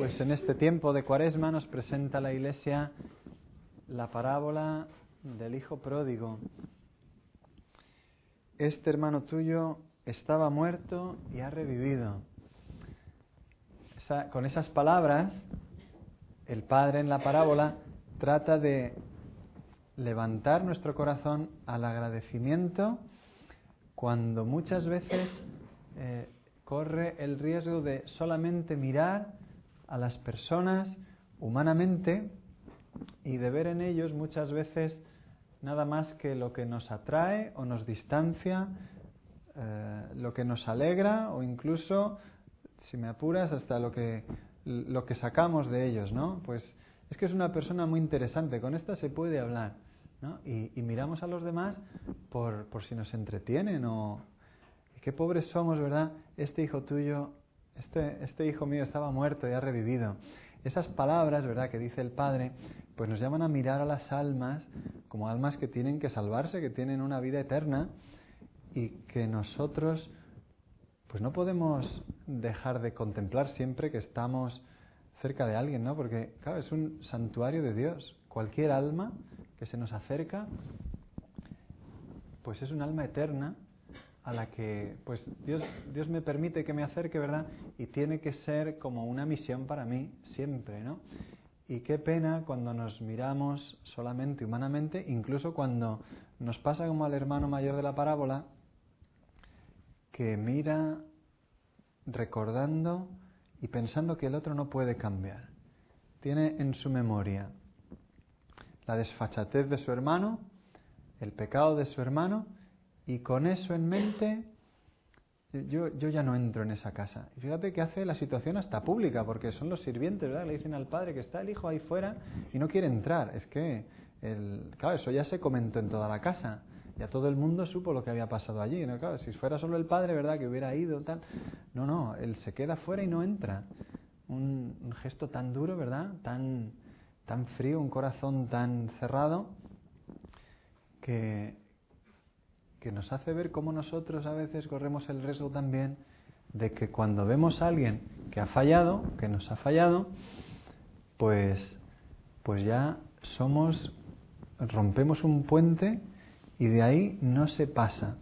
Pues en este tiempo de cuaresma nos presenta la Iglesia la parábola del Hijo Pródigo. Este hermano tuyo estaba muerto y ha revivido. con esas palabras, el Padre en la parábola trata de levantar nuestro corazón al agradecimiento cuando muchas veces eh, corre el riesgo de solamente mirar a las personas humanamente y de ver en ellos muchas veces nada más que lo que nos atrae o nos distancia, eh, lo que nos alegra o incluso, si me apuras, hasta lo que, lo que sacamos de ellos, ¿no? Pues es que es una persona muy interesante, con esta se puede hablar, ¿no? Y, miramos a los demás por, por si nos entretienen o, qué pobres somos, ¿verdad? Este hijo tuyo, este, este hijo mío estaba muerto y ha revivido. Esas palabras, ¿verdad?, que dice el Padre, pues nos llaman a mirar a las almas como almas que tienen que salvarse, que tienen una vida eterna y que nosotros, pues no podemos dejar de contemplar siempre que estamos cerca de alguien, ¿no? Porque, claro, es un santuario de Dios. Cualquier alma que se nos acerca, pues es un alma eterna a la que pues Dios, Dios me permite que me acerque, ¿verdad? Y tiene que ser como una misión para mí, siempre, ¿no? Y qué pena cuando nos miramos solamente humanamente, incluso cuando nos pasa como al hermano mayor de la parábola, que mira recordando y pensando que el otro no puede cambiar. Tiene en su memoria la desfachatez de su hermano, el pecado de su hermano, y con eso en mente, yo, yo ya no entro en esa casa. Y fíjate que hace la situación hasta pública, porque son los sirvientes, ¿verdad? Le dicen al padre que está el hijo ahí fuera y no quiere entrar. Es que, el, claro, eso ya se comentó en toda la casa. Ya todo el mundo supo lo que había pasado allí. ¿no? Claro, si fuera solo el padre, ¿verdad? Que hubiera ido, tal. No, no, él se queda fuera y no entra. Un, un gesto tan duro, ¿verdad? Tan, tan frío, un corazón tan cerrado, que, que nos hace ver cómo nosotros a veces corremos el riesgo también de que cuando vemos a alguien que ha fallado, que nos ha fallado, pues, pues ya somos, rompemos un puente y de ahí no se pasa.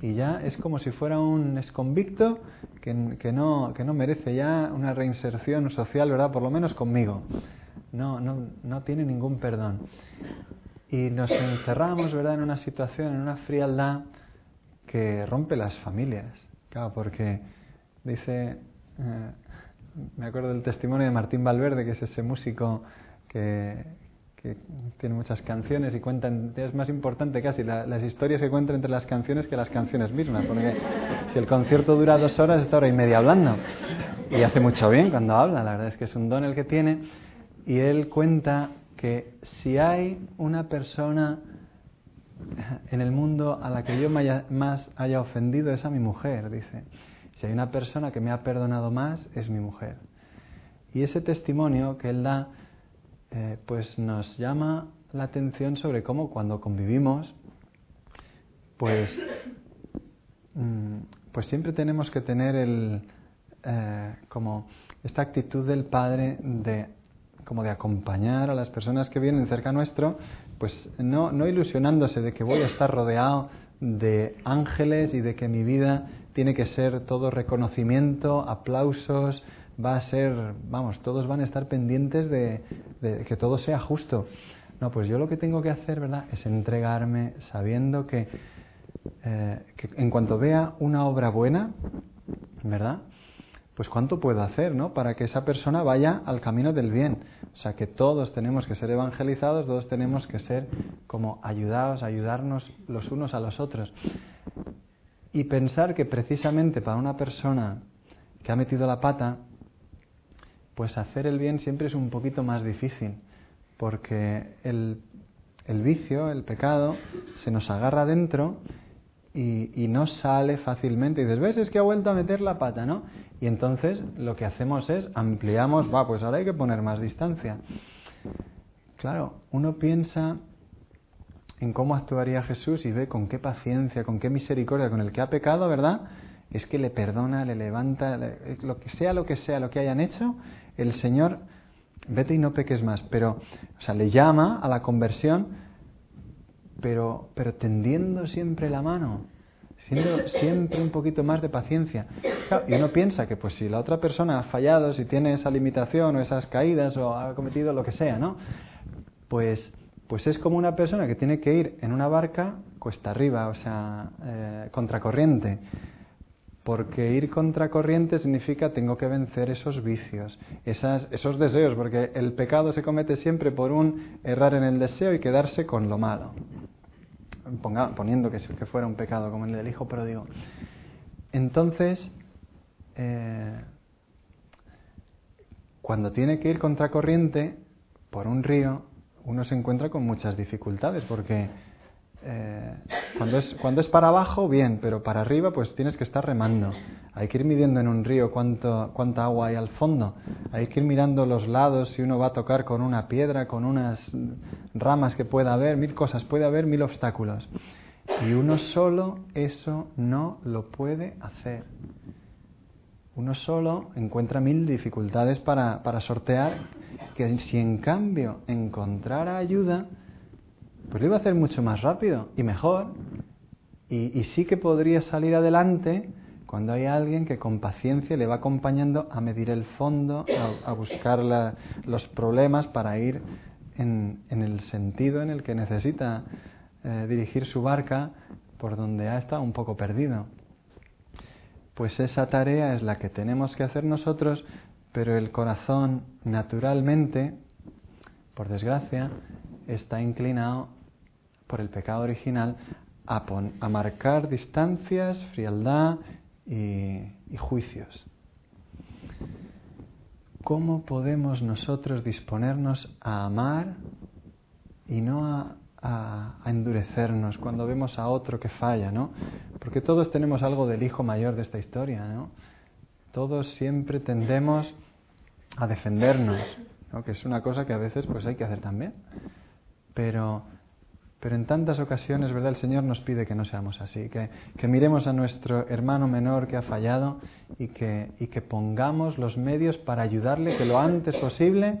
Y ya es como si fuera un exconvicto que, que, no, que no merece ya una reinserción social, ¿verdad? Por lo menos conmigo. No, no, no tiene ningún perdón y nos encerramos, ¿verdad?, en una situación, en una frialdad que rompe las familias. Claro, porque dice, eh, me acuerdo del testimonio de Martín Valverde, que es ese músico que, que tiene muchas canciones y cuenta, es más importante casi las historias que cuenta entre las canciones que las canciones mismas, porque si el concierto dura dos horas, está hora y media hablando. Y hace mucho bien cuando habla, la verdad es que es un don el que tiene. Y él cuenta que si hay una persona en el mundo a la que yo más haya ofendido es a mi mujer, dice. Si hay una persona que me ha perdonado más es mi mujer. Y ese testimonio que él da, eh, pues nos llama la atención sobre cómo cuando convivimos, pues, mm, pues siempre tenemos que tener el, eh, como esta actitud del Padre de como de acompañar a las personas que vienen cerca nuestro, pues no, no ilusionándose de que voy a estar rodeado de ángeles y de que mi vida tiene que ser todo reconocimiento, aplausos, va a ser, vamos, todos van a estar pendientes de, que todo sea justo. No, pues yo lo que tengo que hacer, ¿verdad?, es entregarme sabiendo que, eh, que en cuanto vea una obra buena, ¿verdad?, pues cuánto puedo hacer, ¿no? Para que esa persona vaya al camino del bien. O sea, que todos tenemos que ser evangelizados, todos tenemos que ser como ayudados, ayudarnos los unos a los otros. Y pensar que precisamente para una persona que ha metido la pata, pues hacer el bien siempre es un poquito más difícil, porque el, el vicio, el pecado, se nos agarra dentro y, no sale fácilmente. Y dices, ¿ves? Es que ha vuelto a meter la pata, ¿no? Y entonces lo que hacemos es ampliamos, va, pues ahora hay que poner más distancia. Claro, uno piensa en cómo actuaría Jesús y ve con qué paciencia, con qué misericordia, con el que ha pecado, ¿verdad? es que le perdona, le levanta, lo que sea, lo que sea, lo que hayan hecho, el Señor, vete y no peques más, pero, o sea, le llama a la conversión, pero, pero tendiendo siempre la mano, siendo siempre un poquito más de paciencia. y uno piensa que pues si la otra persona ha fallado, si tiene esa limitación o esas caídas o ha cometido lo que sea, ¿no? Pues, pues es como una persona que tiene que ir en una barca cuesta arriba, o sea, eh, contracorriente. Porque ir contracorriente significa tengo que vencer esos vicios, esas, esos deseos, porque el pecado se comete siempre por un errar en el deseo y quedarse con lo malo poniendo que, que fuera un pecado como el del hijo pródigo. Entonces, eh, cuando tiene que ir contracorriente por un río, uno se encuentra con muchas dificultades, porque eh, cuando, es, cuando es para abajo, bien, pero para arriba, pues tienes que estar remando. Hay que ir midiendo en un río cuánto, cuánta agua hay al fondo. Hay que ir mirando los lados si uno va a tocar con una piedra, con unas ramas que pueda haber, mil cosas, puede haber mil obstáculos. Y uno solo eso no lo puede hacer. Uno solo encuentra mil dificultades para, para sortear, que si en cambio encontrara ayuda, pues lo iba a hacer mucho más rápido y mejor. Y, sí que podría salir adelante cuando hay alguien que con paciencia le va acompañando a medir el fondo, a, buscar los problemas para ir en, el sentido en el que necesita eh, dirigir su barca por donde ha estado un poco perdido. Pues esa tarea es la que tenemos que hacer nosotros, pero el corazón naturalmente, por desgracia, está inclinado por el pecado original a, a marcar distancias, frialdad y, juicios. ¿Cómo podemos nosotros disponernos a amar y no a, a, endurecernos cuando vemos a otro que falla, ¿no? Porque todos tenemos algo del hijo mayor de esta historia, ¿no? Todos siempre tendemos a defendernos, ¿no? que es una cosa que a veces pues hay que hacer también. Pero pero en tantas ocasiones, ¿verdad? El Señor nos pide que no seamos así, que, miremos a nuestro hermano menor que ha fallado y que, y que pongamos los medios para ayudarle que lo antes posible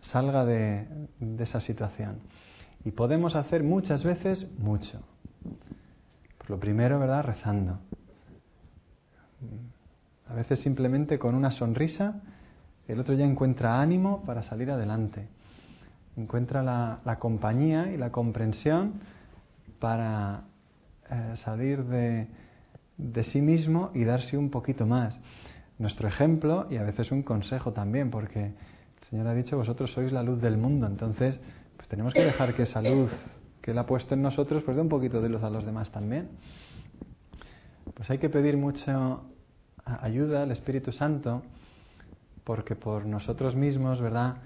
salga de, de esa situación. Y podemos hacer muchas veces mucho. Por lo primero, ¿verdad? Rezando. A veces simplemente con una sonrisa, el otro ya encuentra ánimo para salir adelante encuentra la, compañía y la comprensión para eh, salir de, sí mismo y darse un poquito más. Nuestro ejemplo y a veces un consejo también, porque el Señor ha dicho, vosotros sois la luz del mundo, entonces pues tenemos que dejar que esa luz que Él ha puesto en nosotros pues dé un poquito de luz a los demás también. Pues hay que pedir mucha ayuda al Espíritu Santo, porque por nosotros mismos, ¿verdad?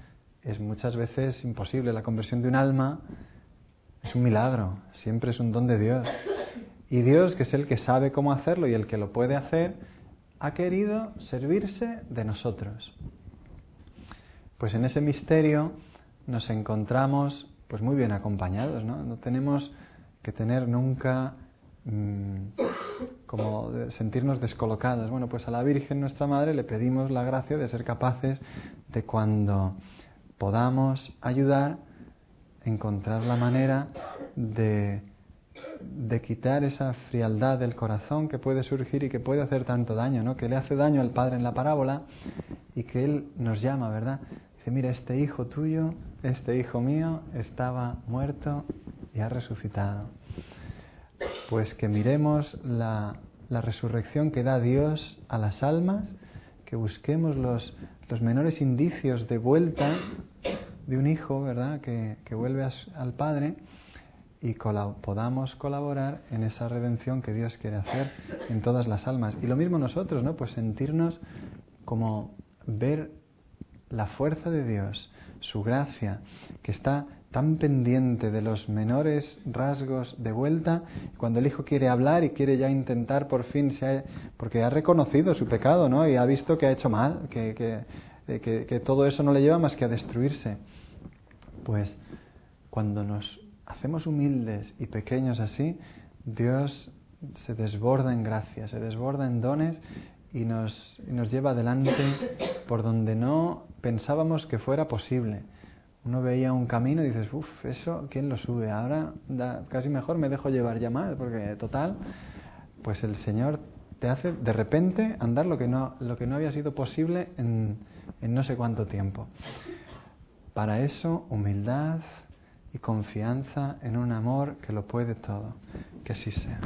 Es muchas veces imposible. La conversión de un alma es un milagro, siempre es un don de Dios. Y Dios, que es el que sabe cómo hacerlo y el que lo puede hacer, ha querido servirse de nosotros. Pues en ese misterio nos encontramos pues muy bien acompañados, ¿no? No tenemos que tener nunca mm, como sentirnos descolocados. Bueno, pues a la Virgen nuestra Madre le pedimos la gracia de ser capaces de cuando podamos ayudar a encontrar la manera de, de quitar esa frialdad del corazón que puede surgir y que puede hacer tanto daño, ¿no? que le hace daño al Padre en la parábola y que Él nos llama, ¿verdad? Dice, mira, este hijo tuyo, este hijo mío estaba muerto y ha resucitado. Pues que miremos la, la resurrección que da Dios a las almas, que busquemos los, los menores indicios de vuelta de un hijo, ¿verdad?, que, vuelve al Padre y podamos colaborar en esa redención que Dios quiere hacer en todas las almas. Y lo mismo nosotros, ¿no? Pues sentirnos como ver la fuerza de Dios, su gracia, que está tan pendiente de los menores rasgos de vuelta, cuando el hijo quiere hablar y quiere ya intentar por fin, se porque ha reconocido su pecado, ¿no? Y ha visto que ha hecho mal, que, que, que todo eso no le lleva más que a destruirse. Pues cuando nos hacemos humildes y pequeños así, Dios se desborda en gracia, se desborda en dones y nos, nos lleva adelante por donde no pensábamos que fuera posible. Uno veía un camino y dices, uff, eso, ¿quién lo sube? Ahora casi mejor me dejo llevar ya más, porque total, pues el Señor te hace de repente andar lo que no, lo que no había sido posible en, en no sé cuánto tiempo. Para eso, humildad y confianza en un amor que lo puede todo. Que así sea.